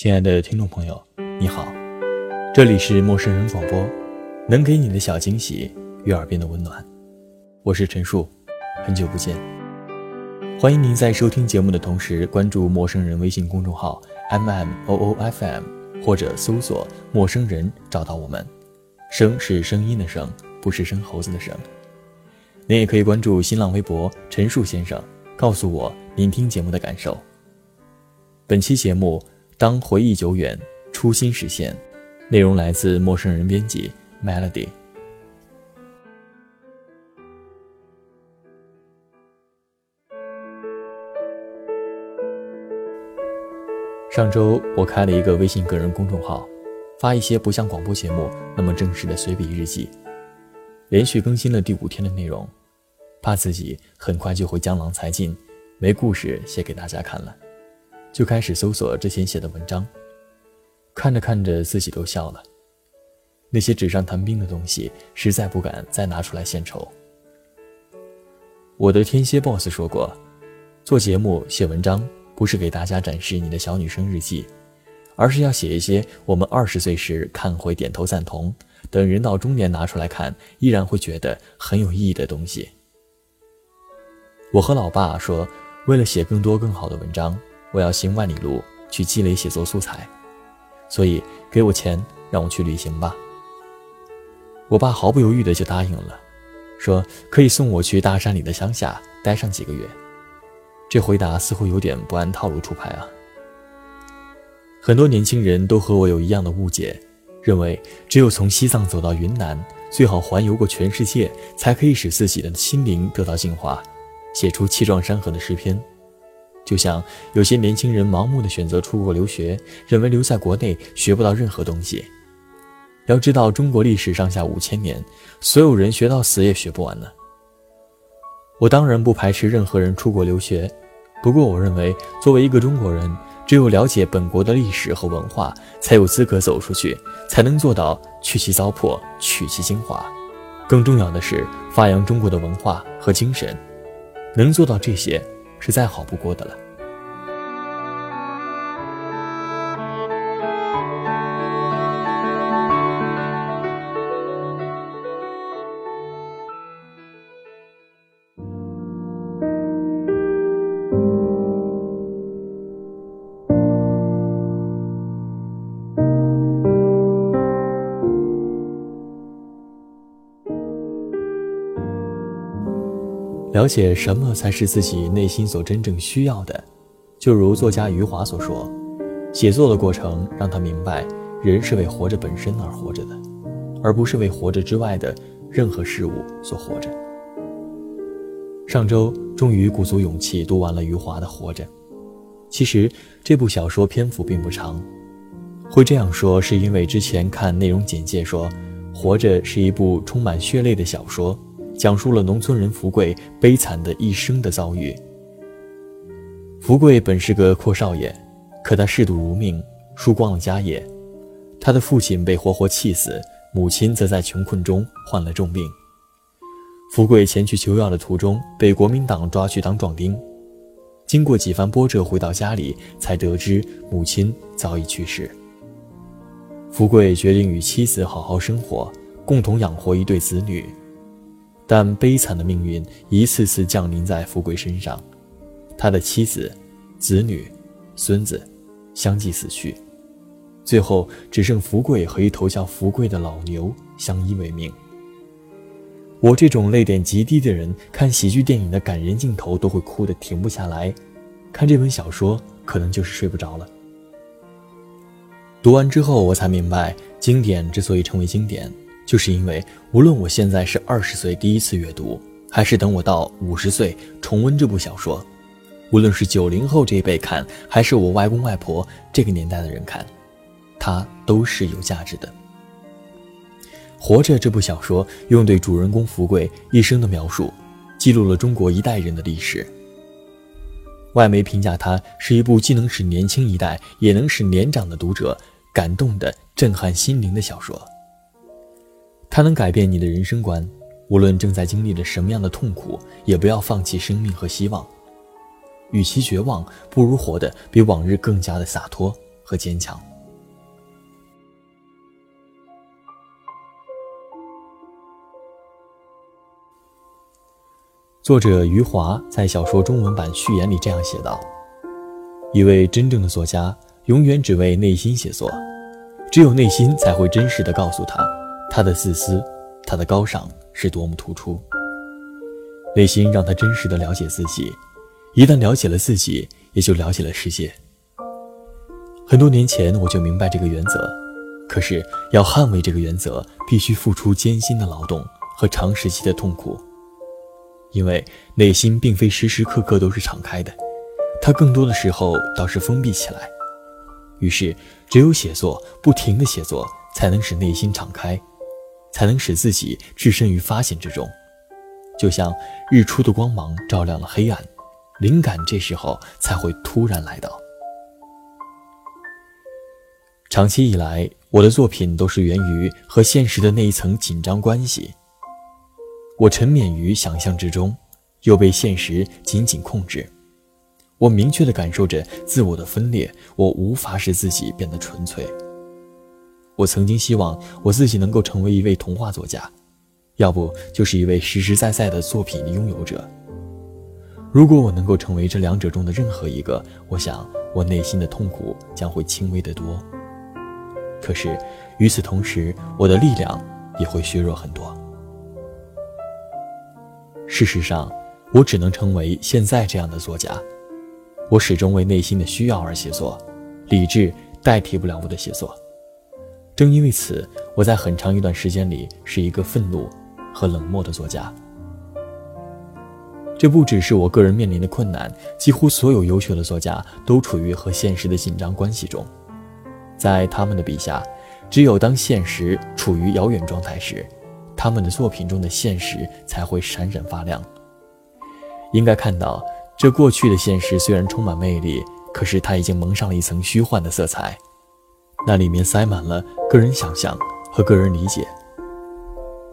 亲爱的听众朋友，你好，这里是陌生人广播，能给你的小惊喜与耳边的温暖，我是陈树，很久不见，欢迎您在收听节目的同时关注陌生人微信公众号 m m o o f m，或者搜索陌生人找到我们，声是声音的声，不是生猴子的生。您也可以关注新浪微博陈树先生，告诉我您听节目的感受。本期节目。当回忆久远，初心实现。内容来自陌生人编辑 Melody。上周我开了一个微信个人公众号，发一些不像广播节目那么正式的随笔日记。连续更新了第五天的内容，怕自己很快就会江郎才尽，没故事写给大家看了。就开始搜索之前写的文章，看着看着自己都笑了。那些纸上谈兵的东西，实在不敢再拿出来献丑。我的天蝎 boss 说过，做节目写文章不是给大家展示你的小女生日记，而是要写一些我们二十岁时看会点头赞同，等人到中年拿出来看依然会觉得很有意义的东西。我和老爸说，为了写更多更好的文章。我要行万里路去积累写作素材，所以给我钱让我去旅行吧。我爸毫不犹豫的就答应了，说可以送我去大山里的乡下待上几个月。这回答似乎有点不按套路出牌啊。很多年轻人都和我有一样的误解，认为只有从西藏走到云南，最好环游过全世界，才可以使自己的心灵得到净化，写出气壮山河的诗篇。就像有些年轻人盲目的选择出国留学，认为留在国内学不到任何东西。要知道，中国历史上下五千年，所有人学到死也学不完呢。我当然不排斥任何人出国留学，不过我认为，作为一个中国人，只有了解本国的历史和文化，才有资格走出去，才能做到去其糟粕，取其精华。更重要的是，发扬中国的文化和精神。能做到这些。是再好不过的了。了解什么才是自己内心所真正需要的，就如作家余华所说，写作的过程让他明白，人是为活着本身而活着的，而不是为活着之外的任何事物所活着。上周终于鼓足勇气读完了余华的《活着》，其实这部小说篇幅并不长，会这样说是因为之前看内容简介说，《活着》是一部充满血泪的小说。讲述了农村人福贵悲惨的一生的遭遇。福贵本是个阔少爷，可他嗜赌如命，输光了家业。他的父亲被活活气死，母亲则在穷困中患了重病。福贵前去求药的途中，被国民党抓去当壮丁。经过几番波折，回到家里，才得知母亲早已去世。福贵决定与妻子好好生活，共同养活一对子女。但悲惨的命运一次次降临在福贵身上，他的妻子、子女、孙子相继死去，最后只剩福贵和一头叫福贵的老牛相依为命。我这种泪点极低的人，看喜剧电影的感人镜头都会哭得停不下来，看这本小说可能就是睡不着了。读完之后，我才明白，经典之所以成为经典。就是因为，无论我现在是二十岁第一次阅读，还是等我到五十岁重温这部小说，无论是九零后这一辈看，还是我外公外婆这个年代的人看，它都是有价值的。活着这部小说用对主人公福贵一生的描述，记录了中国一代人的历史。外媒评价它是一部既能使年轻一代，也能使年长的读者感动的震撼心灵的小说。它能改变你的人生观，无论正在经历着什么样的痛苦，也不要放弃生命和希望。与其绝望，不如活得比往日更加的洒脱和坚强。作者余华在小说中文版序言里这样写道：“一位真正的作家，永远只为内心写作，只有内心才会真实的告诉他，他的自私，他的高尚是多么突出。内心让他真实的了解自己，一旦了解了自己，也就了解了世界。很多年前我就明白这个原则，可是要捍卫这个原则，必须付出艰辛的劳动和长时期的痛苦。”因为内心并非时时刻刻都是敞开的，它更多的时候倒是封闭起来。于是，只有写作，不停的写作，才能使内心敞开，才能使自己置身于发现之中。就像日出的光芒照亮了黑暗，灵感这时候才会突然来到。长期以来，我的作品都是源于和现实的那一层紧张关系。我沉湎于想象之中，又被现实紧紧控制。我明确地感受着自我的分裂，我无法使自己变得纯粹。我曾经希望我自己能够成为一位童话作家，要不就是一位实实在在的作品拥有者。如果我能够成为这两者中的任何一个，我想我内心的痛苦将会轻微得多。可是与此同时，我的力量也会削弱很多。事实上，我只能成为现在这样的作家。我始终为内心的需要而写作，理智代替不了我的写作。正因为此，我在很长一段时间里是一个愤怒和冷漠的作家。这不只是我个人面临的困难，几乎所有优秀的作家都处于和现实的紧张关系中。在他们的笔下，只有当现实处于遥远状态时。他们的作品中的现实才会闪闪发亮。应该看到，这过去的现实虽然充满魅力，可是它已经蒙上了一层虚幻的色彩，那里面塞满了个人想象和个人理解。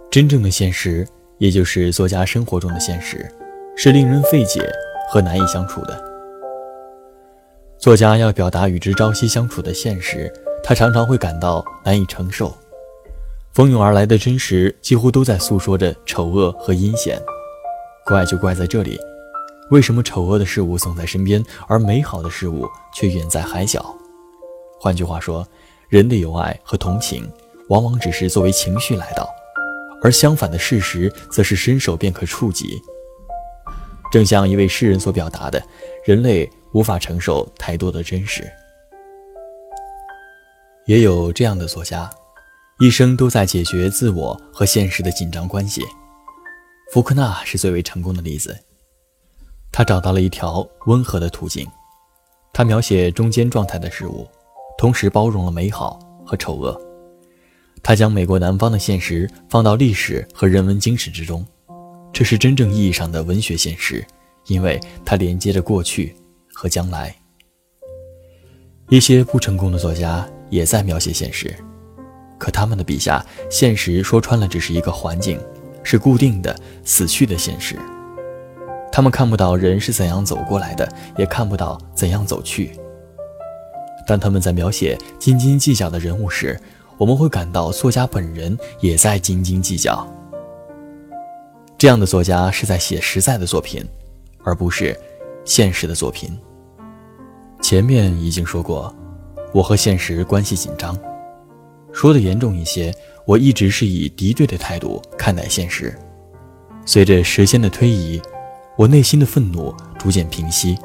真正的现实，也就是作家生活中的现实，是令人费解和难以相处的。作家要表达与之朝夕相处的现实，他常常会感到难以承受。蜂拥而来的真实，几乎都在诉说着丑恶和阴险。怪就怪在这里：为什么丑恶的事物总在身边，而美好的事物却远在海角？换句话说，人的友爱和同情，往往只是作为情绪来到，而相反的事实，则是伸手便可触及。正像一位诗人所表达的：人类无法承受太多的真实。也有这样的作家。一生都在解决自我和现实的紧张关系。福克纳是最为成功的例子。他找到了一条温和的途径，他描写中间状态的事物，同时包容了美好和丑恶。他将美国南方的现实放到历史和人文精神之中，这是真正意义上的文学现实，因为它连接着过去和将来。一些不成功的作家也在描写现实。可他们的笔下，现实说穿了只是一个环境，是固定的、死去的现实。他们看不到人是怎样走过来的，也看不到怎样走去。当他们在描写斤斤计较的人物时，我们会感到作家本人也在斤斤计较。这样的作家是在写实在的作品，而不是现实的作品。前面已经说过，我和现实关系紧张。说的严重一些，我一直是以敌对的态度看待现实。随着时间的推移，我内心的愤怒逐渐平息。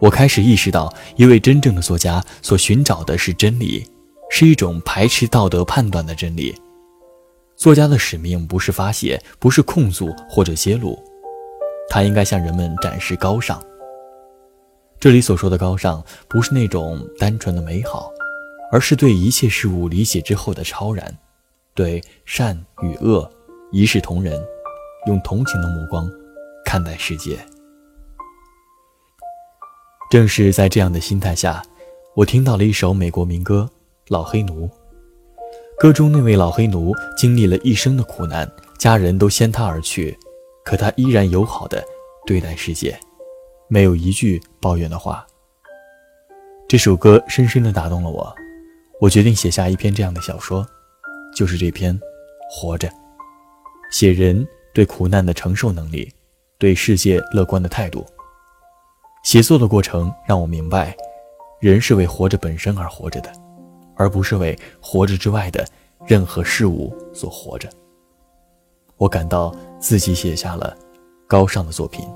我开始意识到，一位真正的作家所寻找的是真理，是一种排斥道德判断的真理。作家的使命不是发泄，不是控诉或者揭露，他应该向人们展示高尚。这里所说的高尚，不是那种单纯的美好。而是对一切事物理解之后的超然，对善与恶一视同仁，用同情的目光看待世界。正是在这样的心态下，我听到了一首美国民歌《老黑奴》。歌中那位老黑奴经历了一生的苦难，家人都先他而去，可他依然友好的对待世界，没有一句抱怨的话。这首歌深深地打动了我，我决定写下一篇这样的小说，就是这篇《活着》，写人对苦难的承受能力，对世界乐观的态度。写作的过程让我明白，人是为活着本身而活着的，而不是为活着之外的任何事物所活着。我感到自己写下了高尚的作品。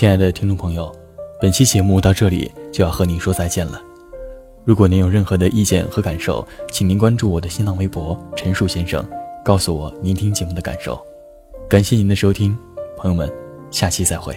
亲爱的听众朋友，本期节目到这里就要和您说再见了。如果您有任何的意见和感受，请您关注我的新浪微博“陈树先生”，告诉我您听节目的感受。感谢您的收听，朋友们，下期再会。